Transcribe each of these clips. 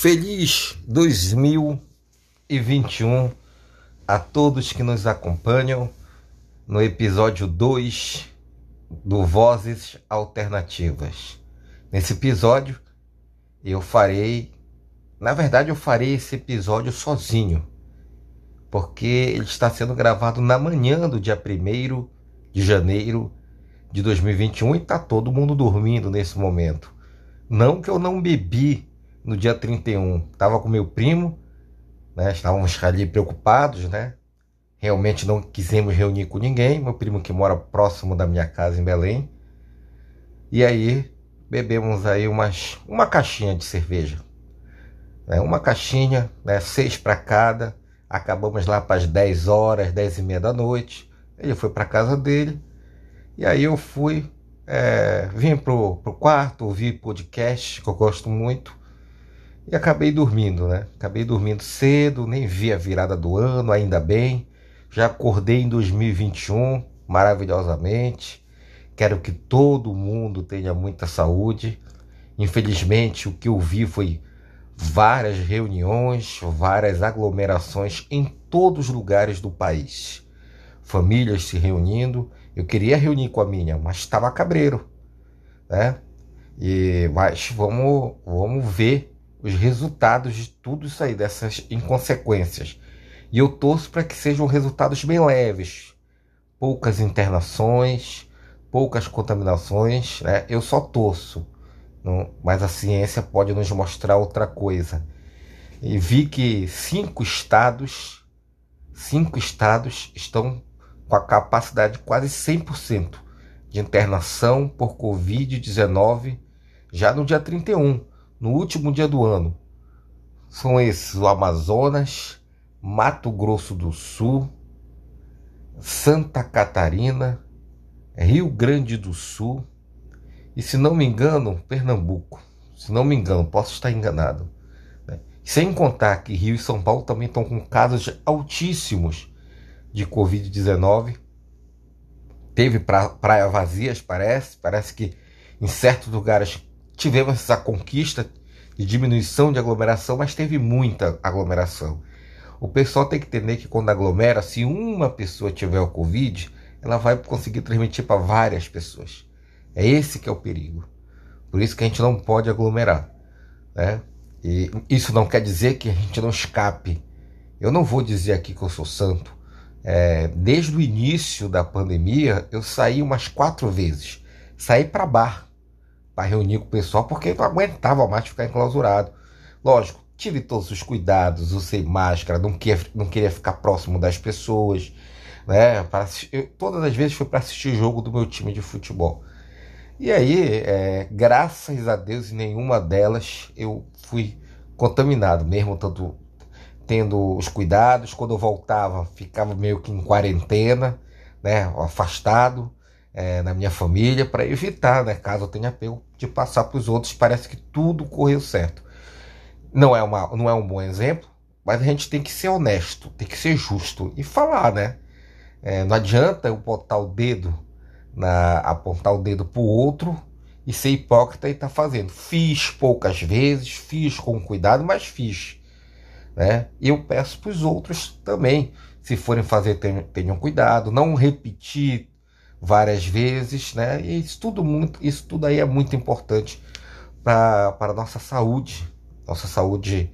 Feliz 2021 a todos que nos acompanham no episódio 2 do Vozes Alternativas. Nesse episódio eu farei, na verdade eu farei esse episódio sozinho, porque ele está sendo gravado na manhã do dia 1 de janeiro de 2021 e está todo mundo dormindo nesse momento. Não que eu não bebi no dia 31. Estava com meu primo, né? Estávamos ali preocupados, né? Realmente não quisemos reunir com ninguém. Meu primo que mora próximo da minha casa em Belém. E aí bebemos aí umas, uma caixinha de cerveja. Né? Uma caixinha, né? seis para cada. Acabamos lá para as 10 horas, 10 e meia da noite. Ele foi para casa dele. E aí eu fui, é, vim pro, pro quarto, ouvi podcast, que eu gosto muito. E acabei dormindo, né? Acabei dormindo cedo, nem vi a virada do ano, ainda bem. Já acordei em 2021, maravilhosamente. Quero que todo mundo tenha muita saúde. Infelizmente, o que eu vi foi várias reuniões, várias aglomerações em todos os lugares do país. Famílias se reunindo. Eu queria reunir com a minha, mas estava cabreiro, né? E mas vamos, vamos ver os resultados de tudo isso aí, dessas inconsequências. E eu torço para que sejam resultados bem leves. Poucas internações, poucas contaminações, né? Eu só torço. Não, mas a ciência pode nos mostrar outra coisa. E vi que cinco estados, cinco estados estão com a capacidade de quase 100% de internação por Covid-19 já no dia 31 no último dia do ano. São esses o Amazonas, Mato Grosso do Sul, Santa Catarina, Rio Grande do Sul e, se não me engano, Pernambuco. Se não me engano, posso estar enganado. Né? Sem contar que Rio e São Paulo também estão com casos altíssimos de Covid-19. Teve pra, praia vazias, parece. Parece que em certos lugares tivemos essa conquista de diminuição de aglomeração, mas teve muita aglomeração. O pessoal tem que entender que quando aglomera, se uma pessoa tiver o Covid, ela vai conseguir transmitir para várias pessoas. É esse que é o perigo. Por isso que a gente não pode aglomerar. Né? E isso não quer dizer que a gente não escape. Eu não vou dizer aqui que eu sou santo. É, desde o início da pandemia, eu saí umas quatro vezes. Saí para bar para reunir com o pessoal, porque não aguentava mais ficar enclausurado. Lógico, tive todos os cuidados, usei máscara, não queria, não queria ficar próximo das pessoas. Né? Eu, todas as vezes foi para assistir jogo do meu time de futebol. E aí, é, graças a Deus, em nenhuma delas eu fui contaminado, mesmo tanto tendo os cuidados. Quando eu voltava, ficava meio que em quarentena, né, afastado é, na minha família para evitar, né, caso eu tenha pego, de passar para os outros. Parece que tudo correu certo. Não é, uma, não é um bom exemplo, mas a gente tem que ser honesto, tem que ser justo e falar, né? É, não adianta eu botar o dedo, na, apontar o dedo para o outro e ser hipócrita e estar tá fazendo. Fiz poucas vezes, fiz com cuidado, mas fiz. Né? Eu peço para os outros também, se forem fazer, tenham, tenham cuidado, não repetir várias vezes, né? E isso tudo, muito, isso tudo aí é muito importante para a nossa saúde, nossa saúde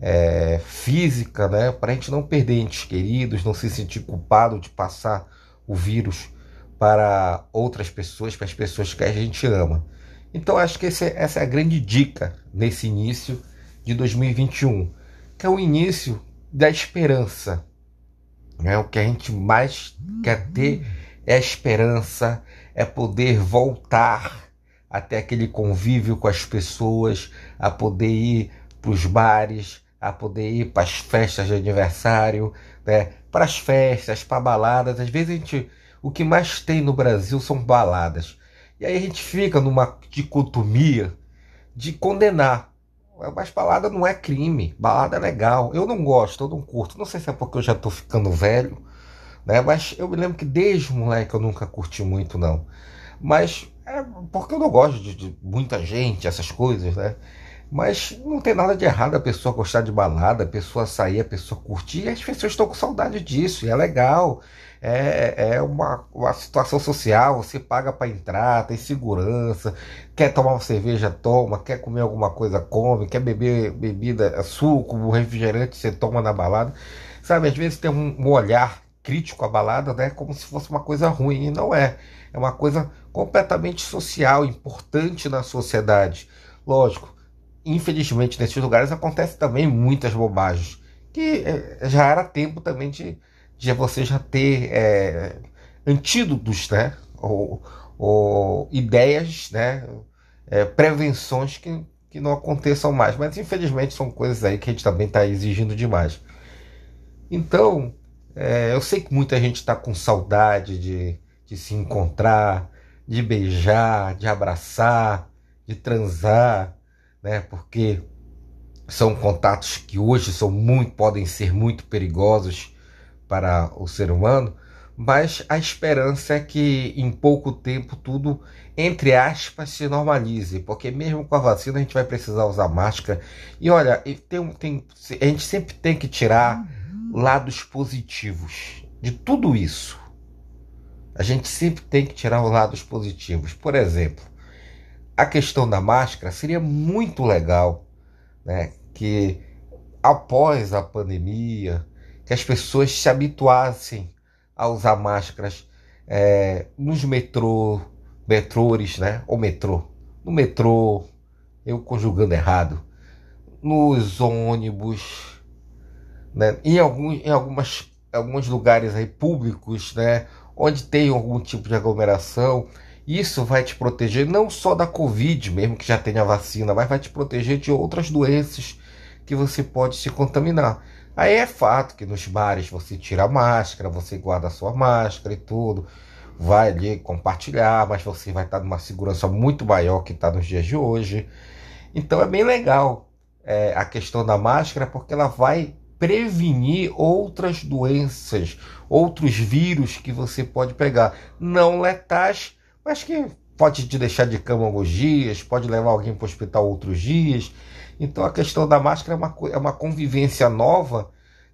é, física, né? Para a gente não perder entes queridos, não se sentir culpado de passar o vírus para outras pessoas, para as pessoas que a gente ama. Então acho que esse, essa é a grande dica nesse início de 2021, que é o início da esperança. Né? O que a gente mais quer ter é esperança, é poder voltar até aquele convívio com as pessoas, a poder ir para os bares, a poder ir para as festas de aniversário, né? para as festas, para baladas. Às vezes a gente, o que mais tem no Brasil são baladas. E aí a gente fica numa dicotomia de condenar. Mas balada não é crime, balada é legal. Eu não gosto, eu não curto. Não sei se é porque eu já estou ficando velho né? Mas eu me lembro que desde moleque eu nunca curti muito, não. Mas é porque eu não gosto de, de muita gente, essas coisas, né? Mas não tem nada de errado a pessoa gostar de balada, a pessoa sair, a pessoa curtir, e as pessoas estão com saudade disso, e é legal. É, é uma, uma situação social, você paga para entrar, tem segurança, quer tomar uma cerveja, toma, quer comer alguma coisa, come, quer beber bebida, suco, refrigerante, você toma na balada. Sabe, às vezes tem um, um olhar crítico à balada, né, como se fosse uma coisa ruim, e não é. É uma coisa completamente social, importante na sociedade. Lógico, infelizmente, nesses lugares acontece também muitas bobagens. Que é, já era tempo também de, de você já ter é, antídotos, né? Ou, ou ideias, né? É, prevenções que, que não aconteçam mais. Mas infelizmente são coisas aí que a gente também está exigindo demais. Então, é, eu sei que muita gente está com saudade de, de se encontrar, de beijar, de abraçar, de transar, né? Porque são contatos que hoje são muito, podem ser muito perigosos para o ser humano, mas a esperança é que em pouco tempo tudo, entre aspas, se normalize, porque mesmo com a vacina a gente vai precisar usar máscara. E olha, tem, tem, a gente sempre tem que tirar lados positivos de tudo isso. A gente sempre tem que tirar os lados positivos. Por exemplo, a questão da máscara seria muito legal, né? Que após a pandemia, que as pessoas se habituassem a usar máscaras é, nos metrô, metrôs, né? Ou metrô, no metrô, eu conjugando errado, nos ônibus, né? Em alguns, em algumas, alguns lugares aí públicos, né? Onde tem algum tipo de aglomeração, isso vai te proteger não só da Covid, mesmo que já tenha vacina, mas vai te proteger de outras doenças que você pode se contaminar. Aí é fato que nos bares você tira a máscara, você guarda a sua máscara e tudo, vai ali compartilhar, mas você vai estar numa segurança muito maior que está nos dias de hoje. Então é bem legal é, a questão da máscara, porque ela vai prevenir outras doenças, outros vírus que você pode pegar, não letais, mas que pode te deixar de cama alguns dias, pode levar alguém para o hospital outros dias. Então a questão da máscara é uma, é uma convivência nova,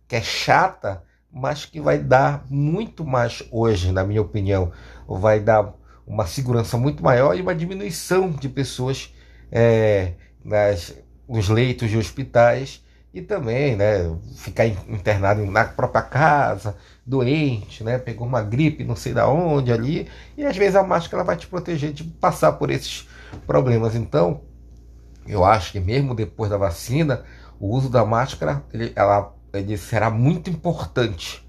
que é chata, mas que vai dar muito mais hoje, na minha opinião. Vai dar uma segurança muito maior e uma diminuição de pessoas é, nas, nos leitos de hospitais e também né, ficar internado na própria casa, doente, né, pegou uma gripe não sei da onde ali, e às vezes a máscara vai te proteger de passar por esses problemas. Então, eu acho que mesmo depois da vacina, o uso da máscara ele, ela, ele será muito importante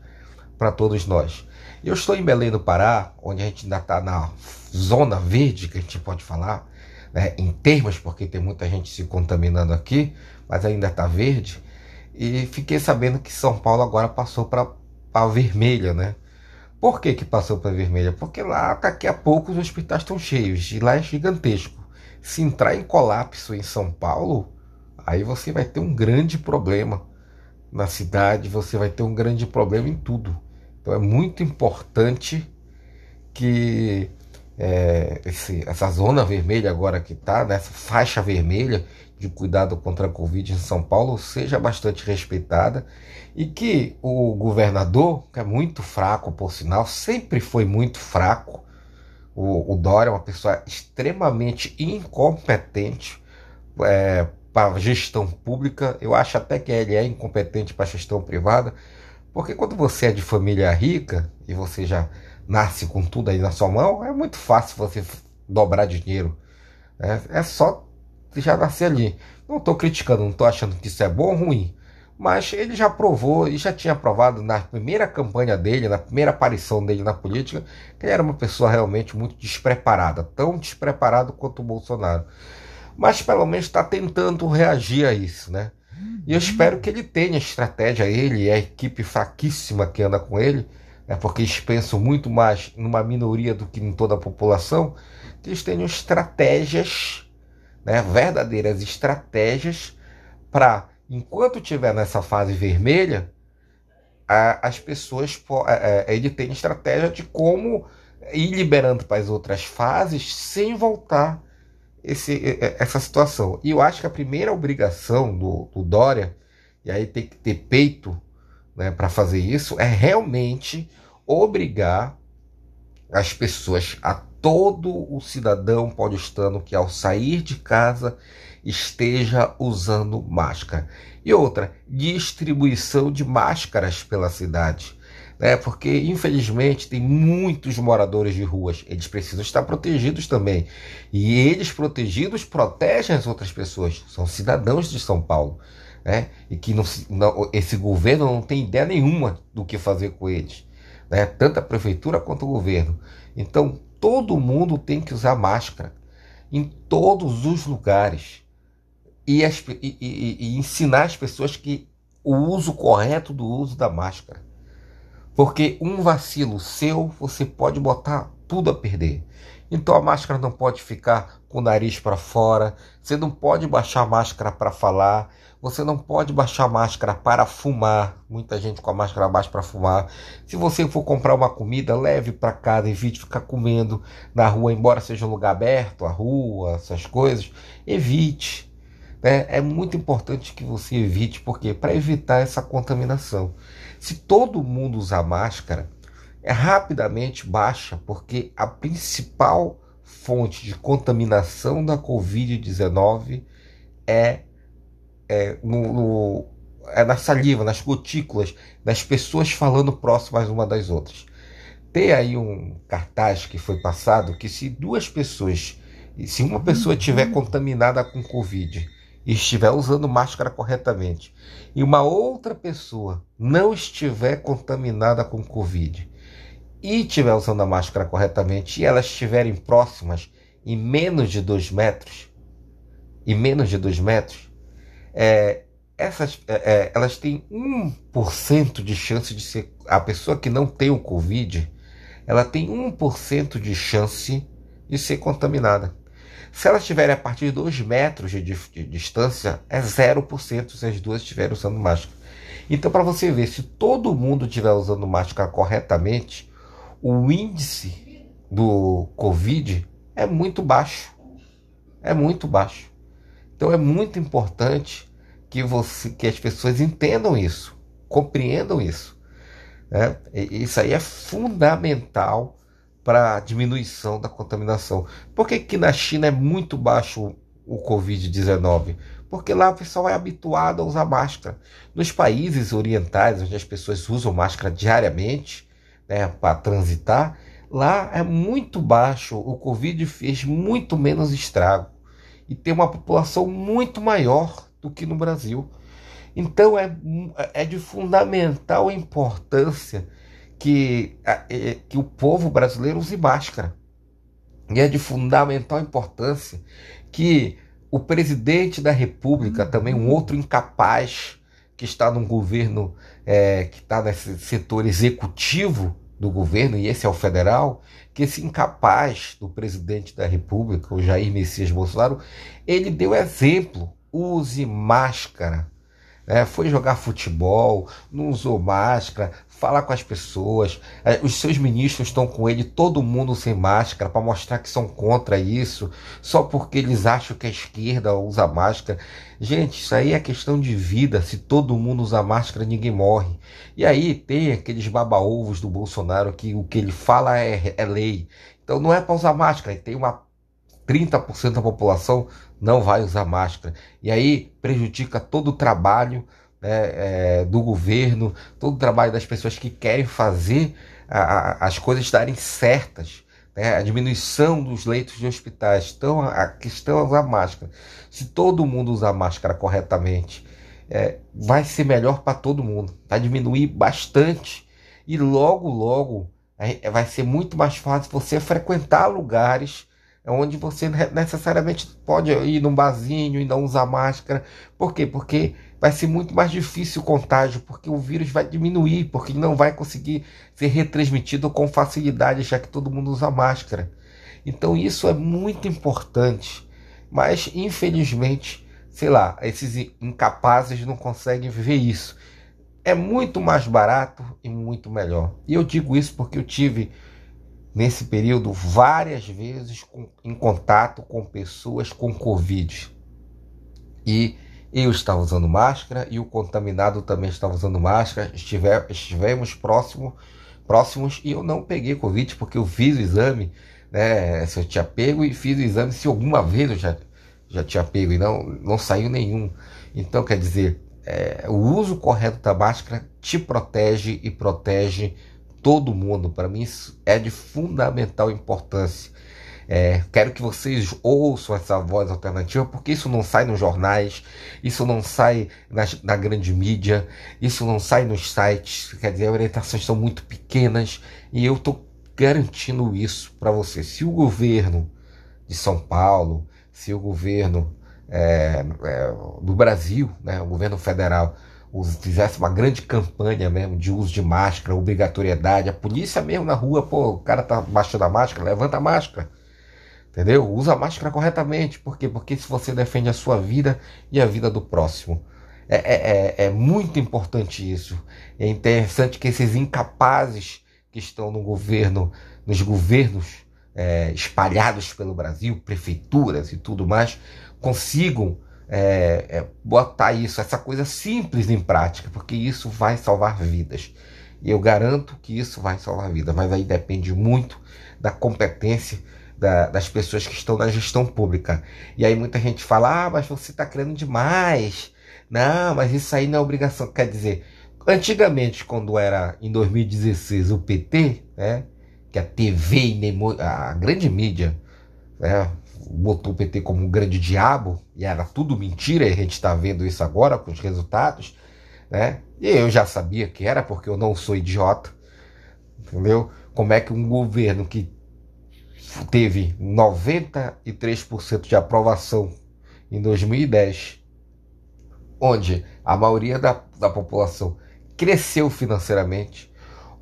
para todos nós. Eu estou em Belém do Pará, onde a gente ainda está na zona verde, que a gente pode falar, né, em termos, porque tem muita gente se contaminando aqui, mas ainda está verde. E fiquei sabendo que São Paulo agora passou para a vermelha, né? Por que, que passou para vermelha? Porque lá daqui a pouco os hospitais estão cheios e lá é gigantesco. Se entrar em colapso em São Paulo, aí você vai ter um grande problema na cidade, você vai ter um grande problema em tudo. Então é muito importante que é, esse, essa zona vermelha agora que está, nessa faixa vermelha de cuidado contra a Covid em São Paulo, seja bastante respeitada e que o governador, que é muito fraco por sinal, sempre foi muito fraco, o, o Dória é uma pessoa extremamente incompetente é, para gestão pública, eu acho até que ele é incompetente para gestão privada, porque quando você é de família rica e você já nasce com tudo aí na sua mão, é muito fácil você dobrar dinheiro. É, é só já nascer ali. Não estou criticando, não estou achando que isso é bom ou ruim. Mas ele já provou e já tinha provado na primeira campanha dele, na primeira aparição dele na política, que ele era uma pessoa realmente muito despreparada, tão despreparado quanto o Bolsonaro. Mas pelo menos está tentando reagir a isso, né? E eu espero que ele tenha estratégia, ele e a equipe fraquíssima que anda com ele, é porque eles pensam muito mais numa minoria do que em toda a população, que eles tenham estratégias, né, verdadeiras estratégias para, enquanto estiver nessa fase vermelha, a, as pessoas, é, é, ele tem estratégia de como ir liberando para as outras fases sem voltar esse, essa situação. E eu acho que a primeira obrigação do, do Dória, e aí tem que ter peito né, para fazer isso, é realmente obrigar as pessoas, a todo o cidadão paulistano que ao sair de casa esteja usando máscara. E outra, distribuição de máscaras pela cidade. Né? Porque, infelizmente, tem muitos moradores de ruas. Eles precisam estar protegidos também. E eles, protegidos, protegem as outras pessoas. São cidadãos de São Paulo. Né? E que não, não, esse governo não tem ideia nenhuma do que fazer com eles. Né? Tanto a prefeitura quanto o governo. Então, todo mundo tem que usar máscara em todos os lugares e, as, e, e, e ensinar as pessoas que o uso correto do uso da máscara. Porque um vacilo seu, você pode botar tudo a perder. Então a máscara não pode ficar com o nariz para fora, você não pode baixar a máscara para falar, você não pode baixar a máscara para fumar. Muita gente com a máscara baixa para fumar. Se você for comprar uma comida, leve para casa, evite ficar comendo na rua, embora seja um lugar aberto, a rua, essas coisas, evite. Né? É muito importante que você evite, porque para evitar essa contaminação. Se todo mundo usar máscara, rapidamente baixa, porque a principal fonte de contaminação da Covid-19 é, é, no, no, é na saliva, nas gotículas, das pessoas falando próximas uma das outras. Tem aí um cartaz que foi passado que se duas pessoas, se uma pessoa tiver contaminada com Covid e estiver usando máscara corretamente, e uma outra pessoa não estiver contaminada com Covid e estiver usando a máscara corretamente e elas estiverem próximas em menos de dois metros, e menos de dois metros, é, essas, é, é elas têm 1% de chance de ser. A pessoa que não tem o Covid, ela tem 1% de chance de ser contaminada. Se elas estiverem a partir de 2 metros de, de, de, distância, é 0% se as duas estiverem usando máscara. Então, para você ver, se todo mundo estiver usando máscara corretamente, o índice do Covid é muito baixo. É muito baixo. Então, é muito importante que, você, que as pessoas entendam isso, compreendam isso. Né? Isso aí é fundamental para diminuição da contaminação. Por que, que na China é muito baixo o Covid-19? Porque lá o pessoal é habituado a usar máscara. Nos países orientais, onde as pessoas usam máscara diariamente né, para transitar, lá é muito baixo. O Covid fez muito menos estrago e tem uma população muito maior do que no Brasil. Então é, é de fundamental importância que, é, que o povo brasileiro use máscara. E é de fundamental importância que o presidente da República, também um outro incapaz que está no governo, é, que está nesse setor executivo do governo, e esse é o federal, que esse incapaz do presidente da República, o Jair Messias Bolsonaro, ele deu exemplo. Use máscara é, foi jogar futebol, não usou máscara, fala com as pessoas. É, os seus ministros estão com ele, todo mundo sem máscara, para mostrar que são contra isso, só porque eles acham que a esquerda usa máscara. Gente, isso aí é questão de vida. Se todo mundo usa máscara, ninguém morre. E aí tem aqueles baba-ovos do Bolsonaro que o que ele fala é, é lei. Então não é para usar máscara, tem uma 30% da população não vai usar máscara. E aí prejudica todo o trabalho né, é, do governo, todo o trabalho das pessoas que querem fazer a, a, as coisas darem certas. Né, a diminuição dos leitos de hospitais. Então, a questão é usar máscara. Se todo mundo usar máscara corretamente, é, vai ser melhor para todo mundo. Vai diminuir bastante. E logo, logo, vai ser muito mais fácil você frequentar lugares é onde você necessariamente pode ir num barzinho e não usar máscara. Por quê? Porque vai ser muito mais difícil o contágio, porque o vírus vai diminuir, porque não vai conseguir ser retransmitido com facilidade, já que todo mundo usa máscara. Então isso é muito importante. Mas infelizmente, sei lá, esses incapazes não conseguem ver isso. É muito mais barato e muito melhor. E eu digo isso porque eu tive nesse período várias vezes com, em contato com pessoas com Covid. E eu estava usando máscara e o contaminado também estava usando máscara. Estiver, estivemos próximo, próximos e eu não peguei Covid porque eu fiz o exame, né? Se eu tinha pego e fiz o exame se alguma vez eu já, já tinha pego e não, não saiu nenhum. Então, quer dizer, é, o uso correto da máscara te protege e protege todo mundo. Para mim, isso é de fundamental importância. É, quero que vocês ouçam essa voz alternativa, porque isso não sai nos jornais, isso não sai na, na grande mídia, isso não sai nos sites. Quer dizer, as orientações são muito pequenas e eu estou garantindo isso para vocês. Se o governo de São Paulo, se o governo é, é, do Brasil, né, o governo federal, fizesse uma grande campanha mesmo de uso de máscara, obrigatoriedade, a polícia mesmo na rua, pô, o cara tá baixando a máscara, levanta a máscara. Entendeu? Usa a máscara corretamente. Por quê? Porque se você defende a sua vida e a vida do próximo. É, é, é, é muito importante isso. É interessante que esses incapazes que estão no governo, nos governos é, espalhados pelo Brasil, prefeituras e tudo mais, consigam é, é, botar isso, essa coisa simples em prática, porque isso vai salvar vidas. E eu garanto que isso vai salvar vidas, mas aí depende muito da competência da, das pessoas que estão na gestão pública. E aí muita gente fala: ah, mas você está querendo demais. Não, mas isso aí não é obrigação. Quer dizer, antigamente, quando era em 2016 o PT, né, que a TV, a grande mídia, né, botou o PT como um grande diabo, e era tudo mentira, e a gente está vendo isso agora com os resultados, né? E eu já sabia que era, porque eu não sou idiota, entendeu? Como é que um governo que teve 93% de aprovação em 2010, onde a maioria da, da população cresceu financeiramente,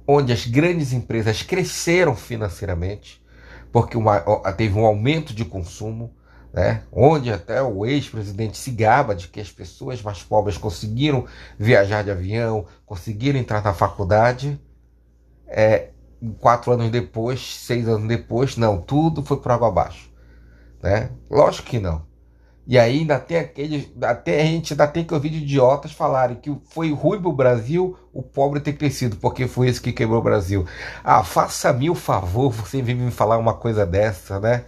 onde as grandes empresas cresceram financeiramente, porque uma, teve um aumento de consumo, né? onde até o ex-presidente se gaba de que as pessoas mais pobres conseguiram viajar de avião, conseguiram entrar na faculdade. É, quatro anos depois, seis anos depois, não, tudo foi por água abaixo. Né? Lógico que não. E aí ainda tem aquele. Até a gente ainda tem que ouvir de idiotas falarem que foi ruim para o Brasil o pobre ter crescido, porque foi isso que quebrou o Brasil. Ah, faça-me o favor, você vir me falar uma coisa dessa, né?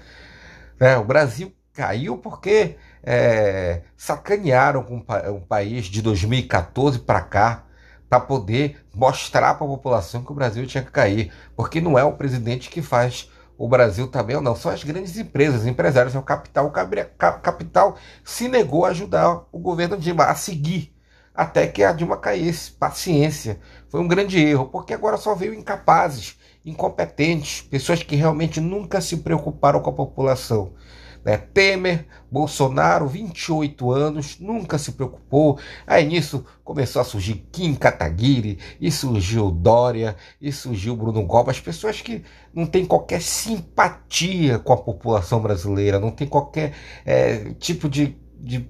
É, o Brasil caiu porque é, sacanearam um, um país de 2014 para cá para poder mostrar para a população que o Brasil tinha que cair, porque não é o presidente que faz o Brasil também ou não, são as grandes empresas, empresários, é o capital. O capital se negou a ajudar o governo Dilma a seguir até que a Dilma caísse. Paciência. Foi um grande erro, porque agora só veio incapazes, incompetentes, pessoas que realmente nunca se preocuparam com a população. Né? Temer, Bolsonaro, 28 anos, nunca se preocupou. Aí nisso começou a surgir Kim Kataguiri, e surgiu Dória, e surgiu Bruno Gomes, pessoas que não têm qualquer simpatia com a população brasileira, não tem qualquer é, tipo de, de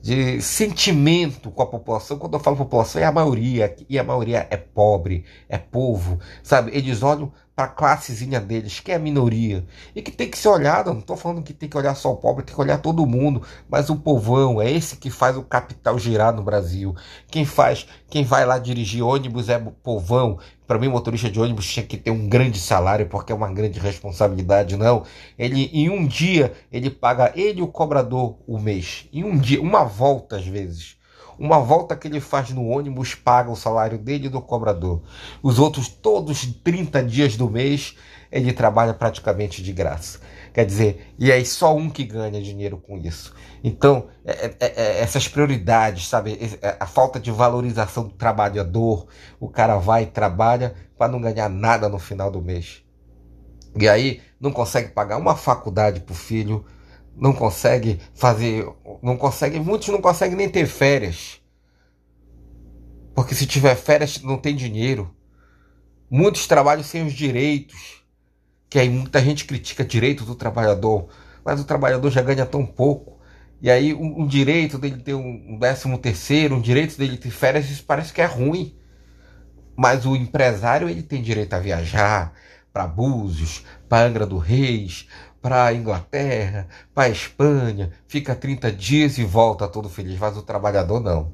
de sentimento com a população. Quando eu falo população, é a maioria, e a maioria é pobre, é povo, sabe? Eles olham para a classezinha deles, que é a minoria, e que tem que ser olhada. Não estou falando que tem que olhar só o pobre, tem que olhar todo mundo, mas o povão é esse que faz o capital girar no Brasil. Quem faz, quem vai lá dirigir ônibus é o povão. Para mim, motorista de ônibus tinha que ter um grande salário, porque é uma grande responsabilidade, não. Ele, em um dia, ele paga ele o cobrador o mês. Em um dia, uma volta às vezes. Uma volta que ele faz no ônibus paga o salário dele e do cobrador. Os outros, todos 30 dias do mês, ele trabalha praticamente de graça. Quer dizer, e aí só um que ganha dinheiro com isso. Então, é, é, é, é essas prioridades, sabe? É, a falta de valorização do trabalhador. O cara vai e trabalha para não ganhar nada no final do mês. E aí não consegue pagar uma faculdade para o filho, não consegue fazer, não consegue, muitos não conseguem nem ter férias. Porque se tiver férias não tem dinheiro. Muitos trabalham sem os direitos. Que aí muita gente critica direito do trabalhador, mas o trabalhador já ganha tão pouco. E aí um, um direito dele ter um décimo terceiro, um direito dele ter férias, isso parece que é ruim. Mas o empresário ele tem direito a viajar, para Búzios, para Angra do Reis, para a Inglaterra, para a Espanha, fica 30 dias e volta todo feliz, mas o trabalhador não.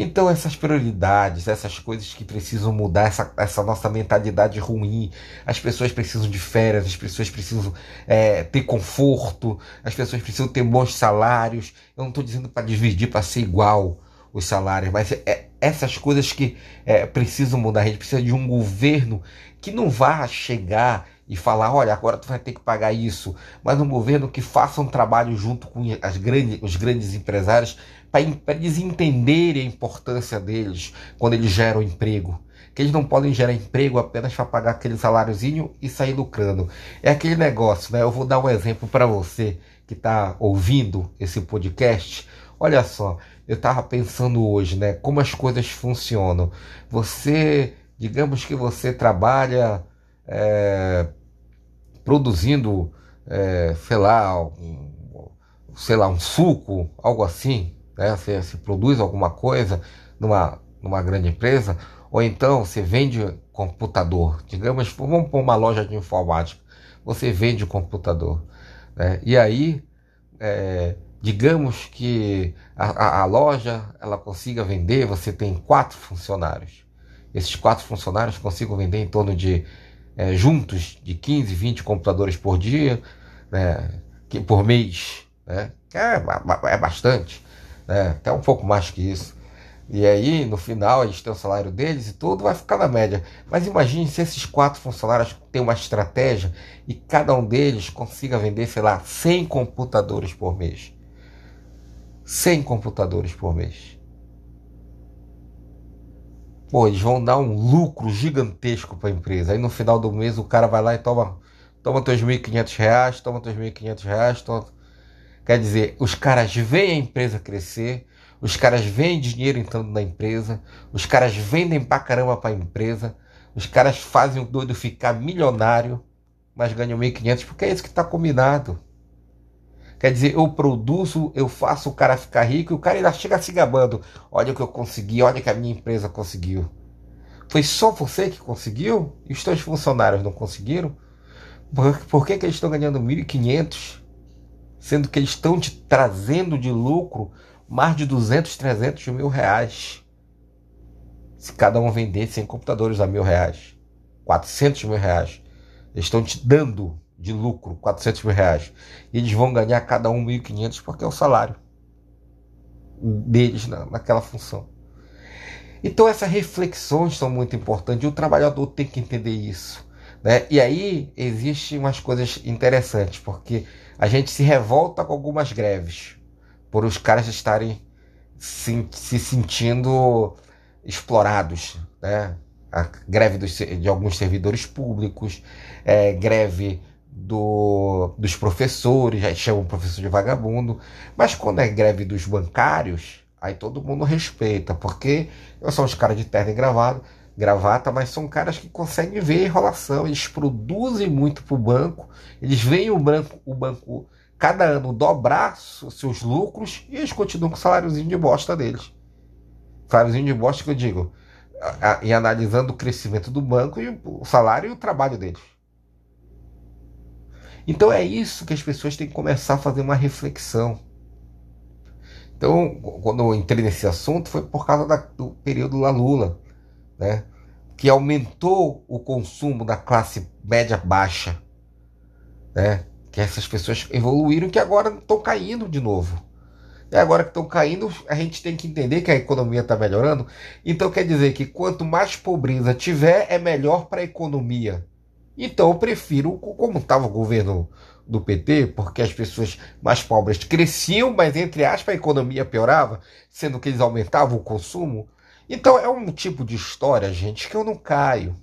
Então, essas prioridades, essas coisas que precisam mudar, essa, essa nossa mentalidade ruim, as pessoas precisam de férias, as pessoas precisam é, ter conforto, as pessoas precisam ter bons salários. Eu não estou dizendo para dividir, para ser igual os salários, mas é, essas coisas que é, precisam mudar. A gente precisa de um governo que não vá chegar e falar, olha, agora tu vai ter que pagar isso, mas um governo que faça um trabalho junto com as grandes, os grandes empresários para eles entenderem a importância deles quando eles geram emprego. Que eles não podem gerar emprego apenas para pagar aquele saláriozinho e sair lucrando. É aquele negócio, né? Eu vou dar um exemplo para você que está ouvindo esse podcast. Olha só, eu estava pensando hoje, né? Como as coisas funcionam. Você, digamos que você trabalha é, produzindo, é, sei lá, um, sei lá, um suco, algo assim, né? Você, você produz alguma coisa numa, numa grande empresa, ou então você vende computador. Digamos, vamos pôr uma loja de informática, você vende computador. Né? E aí, é, digamos que a, a, a, loja ela consiga vender, você tem quatro funcionários. Esses quatro funcionários consigam vender em torno de é, juntos de 15, 20 computadores por dia, né, que, por mês. Né? É, é bastante né? até um pouco mais que isso. E aí, no final, eles têm o salário deles e tudo, vai ficar na média. Mas imagine se esses quatro funcionários têm uma estratégia e cada um deles consiga vender, sei lá, 100 computadores por mês. 100 computadores por mês. Pô, eles vão dar um lucro gigantesco para a empresa. Aí no final do mês o cara vai lá e toma, toma teus 1.500 reais, toma teus 1.500 reais, toma Quer dizer, os caras veem a empresa crescer, os caras veem dinheiro entrando na empresa, os caras vendem pra caramba pra empresa, os caras fazem o doido ficar milionário, mas ganham 1.500 porque é isso que está combinado. Quer dizer, eu produzo, eu faço o cara ficar rico e o cara ainda chega se gabando. Olha o que eu consegui, olha o que a minha empresa conseguiu. Foi só você que conseguiu? E os teus funcionários não conseguiram? Por, por que, que eles estão ganhando 1.500? sendo que eles estão te trazendo de lucro mais de 200, 300 mil reais. Se cada um vender 100 computadores a mil reais, 400 mil reais, eles estão te dando de lucro 400 mil reais. E eles vão ganhar cada um 1.500 porque é o salário deles na, naquela função. Então essas reflexões são muito importantes e o trabalhador tem que entender isso. Né? E aí existem umas coisas interessantes, porque a gente se revolta com algumas greves, por os caras estarem se, se sentindo explorados, né? A greve dos, de alguns servidores públicos, é, greve do, dos professores, já chamam o professor de vagabundo, mas quando é greve dos bancários, aí todo mundo respeita, porque são os caras de terno e gravado, gravata, mas são caras que conseguem ver a enrolação, eles produzem muito para o banco, eles veem o banco, o banco cada ano dobrar seus lucros e eles continuam com o saláriozinho de bosta deles. Saláriozinho de bosta que eu digo, e analisando o crescimento do banco e o salário e o trabalho deles. Então é isso que as pessoas têm que começar a fazer uma reflexão. Então, quando eu entrei nesse assunto, foi por causa da, do período da Lula né? que aumentou o consumo da classe média baixa, né? que essas pessoas evoluíram que agora estão caindo de novo. E agora que estão caindo, a gente tem que entender que a economia está melhorando. Então quer dizer que quanto mais pobreza tiver, é melhor para a economia. Então eu prefiro como estava o governo do PT, porque as pessoas mais pobres cresciam, mas entre aspas a economia piorava, sendo que eles aumentavam o consumo. Então é um tipo de história, gente, que eu não caio.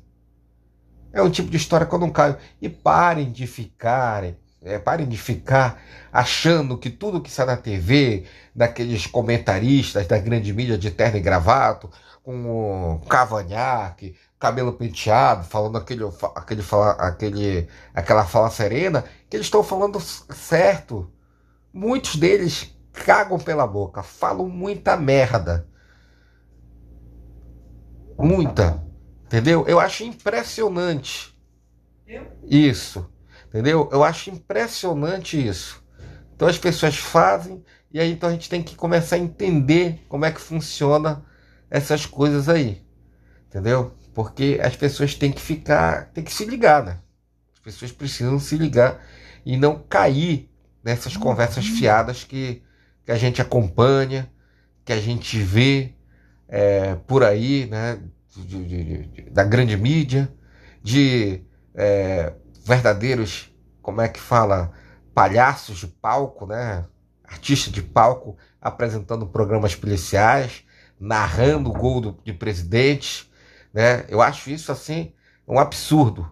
É um tipo de história que eu não caio. E parem de ficarem, é, parem de ficar achando que tudo que sai na TV, daqueles comentaristas da grande mídia de terno e gravato, com cavanhaque, cabelo penteado, falando aquele, aquele, aquele, aquela fala serena, que eles estão falando certo. Muitos deles cagam pela boca, falam muita merda. Muita. Entendeu? Eu acho impressionante. Isso. Entendeu? Eu acho impressionante isso. Então as pessoas fazem e aí então a gente tem que começar a entender como é que funciona essas coisas aí. Entendeu? Porque as pessoas têm que ficar, têm que se ligar, né? As pessoas precisam se ligar e não cair nessas conversas fiadas que, que a gente acompanha, que a gente vê é, por aí, né? De, de, de, da grande mídia, de é, verdadeiros, como é que fala, palhaços de palco, né? Artista de palco apresentando programas policiais, narrando o gol do, de presidente, né? Eu acho isso assim um absurdo.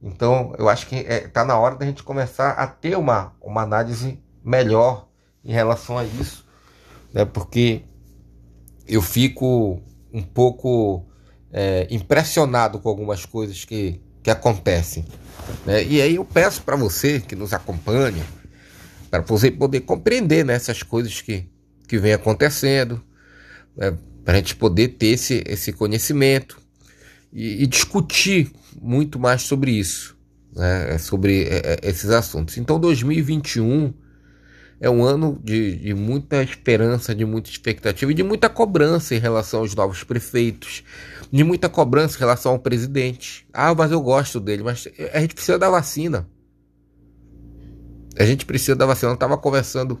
Então, eu acho que está é, tá na hora da gente começar a ter uma, uma análise melhor em relação a isso, né? Porque eu fico um pouco é, impressionado com algumas coisas que, que acontecem. Né? E aí eu peço para você que nos acompanhe, para você poder compreender né, essas coisas que, que vem acontecendo, né, para a gente poder ter esse, esse conhecimento e, e discutir muito mais sobre isso, né, sobre é, é esses assuntos. Então 2021 é um ano de, de, muita esperança, de muita expectativa e de muita cobrança em relação aos novos prefeitos, de muita cobrança em relação ao presidente. Ah, mas eu gosto dele, mas a gente precisa da vacina. A gente precisa da vacina. Eu estava conversando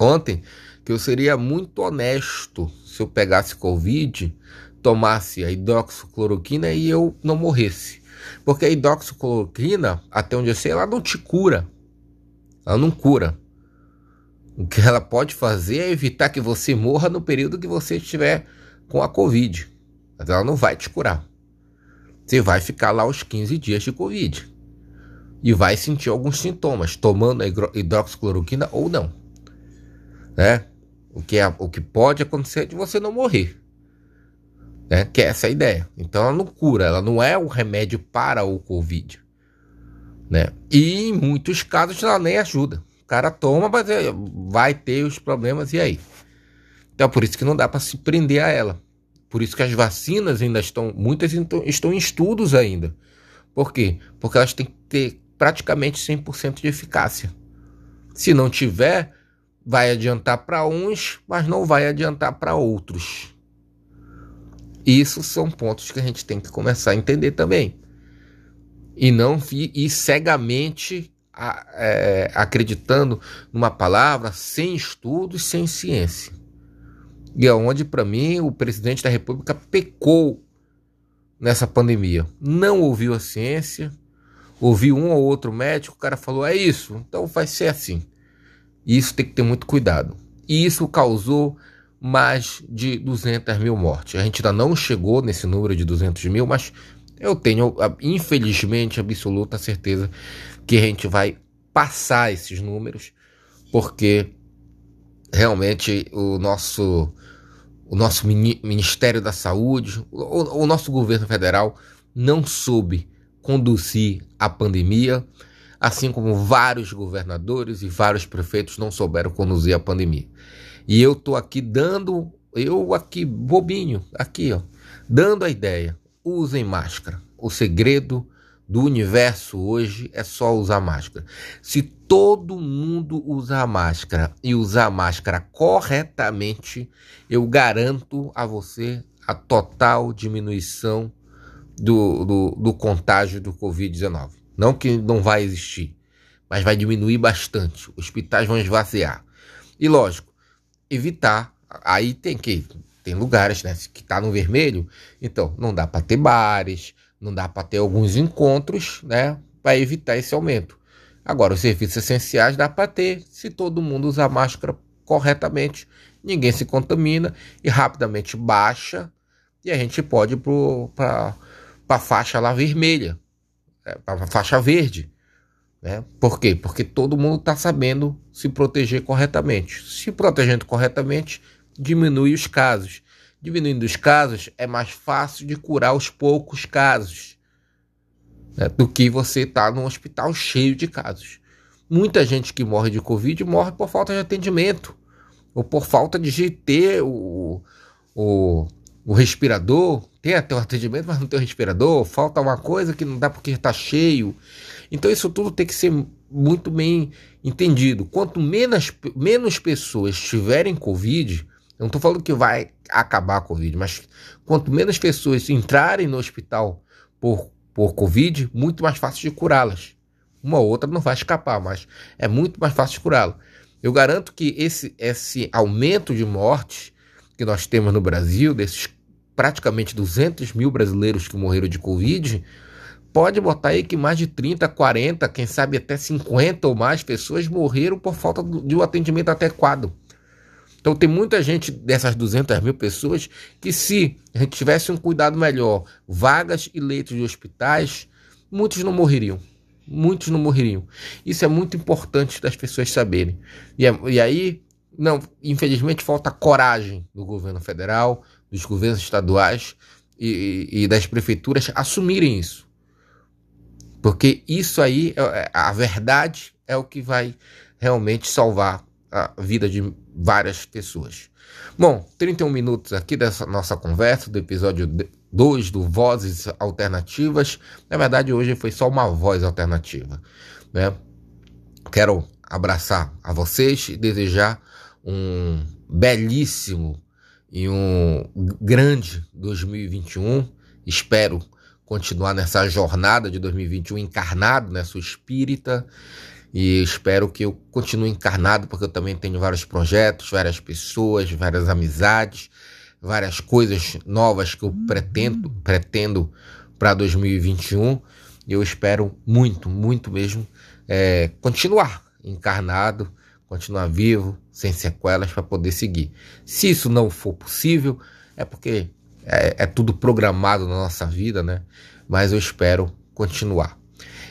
ontem que eu seria muito honesto se eu pegasse Covid, tomasse a hidroxicloroquina e eu não morresse. Porque a hidroxicloroquina, até onde eu sei, ela não te cura. Ela não cura. O que ela pode fazer é evitar que você morra no período que você estiver com a Covid. Mas ela não vai te curar. Você vai ficar lá os 15 dias de Covid. E vai sentir alguns sintomas, tomando a hidroxicloroquina ou não. Né? O, que é, o que pode acontecer é de você não morrer. Né? Que é essa a ideia. Então ela não cura, ela não é o remédio para o Covid. Né? E em muitos casos ela nem ajuda. O cara toma, mas é, vai ter os problemas, e aí? Então, por isso que não dá para se prender a ela. Por isso que as vacinas ainda estão, muitas estão em estudos ainda. Por quê? Porque elas têm que ter praticamente 100% de eficácia. Se não tiver, vai adiantar para uns, mas não vai adiantar para outros. Isso são pontos que a gente tem que começar a entender também. E não ir cegamente é, acreditando numa palavra sem estudos, sem ciência. E é onde, para mim, o presidente da República pecou nessa pandemia. Não ouviu a ciência, ouviu um ou outro médico, o cara falou: é isso, então vai ser assim. E isso tem que ter muito cuidado. E isso causou mais de 200 mil mortes. A gente ainda não chegou nesse número de 200 mil, mas eu tenho, infelizmente, absoluta certeza que a gente vai passar esses números, porque realmente o nosso o nosso Ministério da Saúde, o, o nosso governo federal não soube conduzir a pandemia, assim como vários governadores e vários prefeitos não souberam conduzir a pandemia. E eu tô aqui dando, eu aqui bobinho, aqui ó, dando a ideia, usem máscara. O segredo do universo hoje é só usar máscara. Se todo mundo usar máscara e usar máscara corretamente, eu garanto a você a total diminuição do, do, do contágio do Covid-19. Não que não vai existir, mas vai diminuir bastante. Os hospitais vão esvaziar. E lógico, evitar. Aí tem que. Tem lugares né, que está no vermelho, então não dá para ter bares, não dá para ter alguns encontros, né? Para evitar esse aumento. Agora, os serviços essenciais dá para ter se todo mundo usar máscara corretamente, ninguém se contamina e rapidamente baixa e a gente pode para a faixa lá vermelha, é, para a faixa verde. Né? Por quê? Porque todo mundo está sabendo se proteger corretamente. Se protegendo corretamente, diminui os casos. Diminuindo os casos, é mais fácil de curar os poucos casos né, do que você estar tá num hospital cheio de casos. Muita gente que morre de Covid morre por falta de atendimento ou por falta de ter o, o, o respirador, tem até o atendimento, mas não tem o respirador, falta uma coisa que não dá porque está cheio. Então isso tudo tem que ser muito bem entendido. Quanto menos, menos pessoas tiverem Covid, eu não estou falando que vai acabar a Covid, mas quanto menos pessoas entrarem no hospital por, por Covid, muito mais fácil de curá-las. Uma ou outra não vai escapar, mas é muito mais fácil de curá-la. Eu garanto que esse, esse aumento de mortes que nós temos no Brasil, desses praticamente 200 mil brasileiros que morreram de Covid, pode botar aí que mais de 30, 40, quem sabe até 50 ou mais pessoas morreram por falta de um atendimento adequado. Então tem muita gente dessas 200 mil pessoas que se a gente tivesse um cuidado melhor, vagas e leitos de hospitais, muitos não morreriam. Muitos não morreriam. Isso é muito importante das pessoas saberem. E, é, e aí, não, infelizmente falta coragem do governo federal, dos governos estaduais e, e das prefeituras assumirem isso. Porque isso aí, é, é, a verdade é o que vai realmente salvar a vida de várias pessoas. Bom, 31 minutos aqui dessa nossa conversa, do episódio 2 do Vozes Alternativas. Na verdade, hoje foi só uma voz alternativa. Né? Quero abraçar a vocês e desejar um belíssimo e um grande 2021. Espero continuar nessa jornada de 2021 encarnado nessa espírita e espero que eu continue encarnado porque eu também tenho vários projetos, várias pessoas, várias amizades, várias coisas novas que eu pretendo pretendo para 2021. E eu espero muito, muito mesmo é, continuar encarnado continuar vivo, sem sequelas, para poder seguir. Se isso não for possível, é porque é, é, tudo programado na nossa vida, né? Mas eu espero continuar.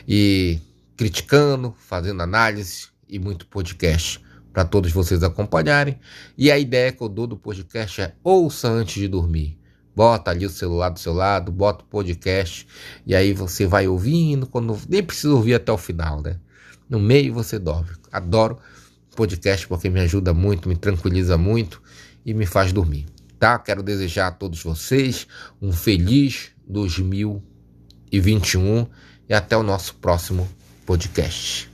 E criticando, fazendo análise e muito podcast para todos vocês acompanharem. E a ideia que eu dou do podcast é ouça antes de dormir. Bota ali o celular do seu lado, bota o podcast e aí você vai ouvindo, quando nem precisa ouvir até o final, né? No meio você dorme. Adoro podcast porque me ajuda muito, me tranquiliza muito e me faz dormir, tá? Quero desejar a todos vocês um feliz 2021 e até o nosso próximo podcast.